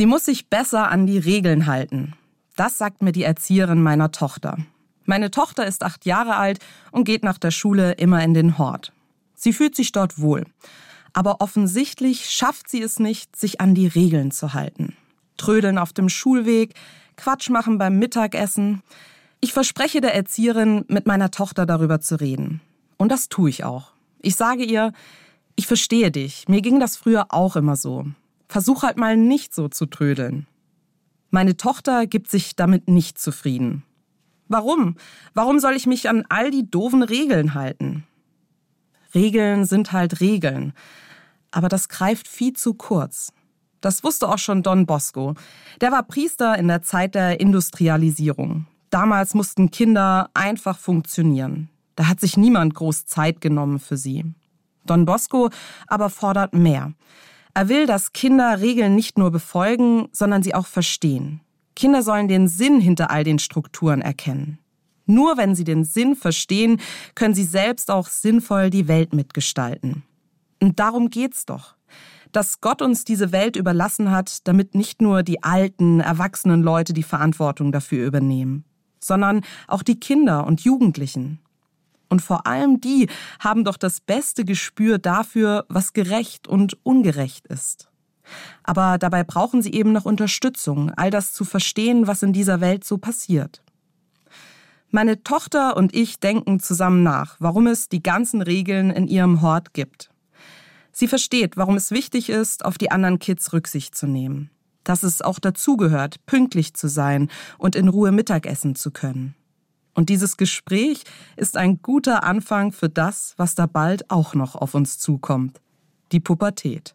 Sie muss sich besser an die Regeln halten. Das sagt mir die Erzieherin meiner Tochter. Meine Tochter ist acht Jahre alt und geht nach der Schule immer in den Hort. Sie fühlt sich dort wohl. Aber offensichtlich schafft sie es nicht, sich an die Regeln zu halten. Trödeln auf dem Schulweg, Quatsch machen beim Mittagessen. Ich verspreche der Erzieherin, mit meiner Tochter darüber zu reden. Und das tue ich auch. Ich sage ihr, ich verstehe dich. Mir ging das früher auch immer so. Versuch halt mal nicht so zu trödeln. Meine Tochter gibt sich damit nicht zufrieden. Warum? Warum soll ich mich an all die doofen Regeln halten? Regeln sind halt Regeln. Aber das greift viel zu kurz. Das wusste auch schon Don Bosco. Der war Priester in der Zeit der Industrialisierung. Damals mussten Kinder einfach funktionieren. Da hat sich niemand groß Zeit genommen für sie. Don Bosco aber fordert mehr. Er will, dass Kinder Regeln nicht nur befolgen, sondern sie auch verstehen. Kinder sollen den Sinn hinter all den Strukturen erkennen. Nur wenn sie den Sinn verstehen, können sie selbst auch sinnvoll die Welt mitgestalten. Und darum geht's doch. Dass Gott uns diese Welt überlassen hat, damit nicht nur die alten, erwachsenen Leute die Verantwortung dafür übernehmen, sondern auch die Kinder und Jugendlichen. Und vor allem die haben doch das beste Gespür dafür, was gerecht und ungerecht ist. Aber dabei brauchen sie eben noch Unterstützung, all das zu verstehen, was in dieser Welt so passiert. Meine Tochter und ich denken zusammen nach, warum es die ganzen Regeln in ihrem Hort gibt. Sie versteht, warum es wichtig ist, auf die anderen Kids Rücksicht zu nehmen. Dass es auch dazugehört, pünktlich zu sein und in Ruhe Mittagessen zu können. Und dieses Gespräch ist ein guter Anfang für das, was da bald auch noch auf uns zukommt. Die Pubertät.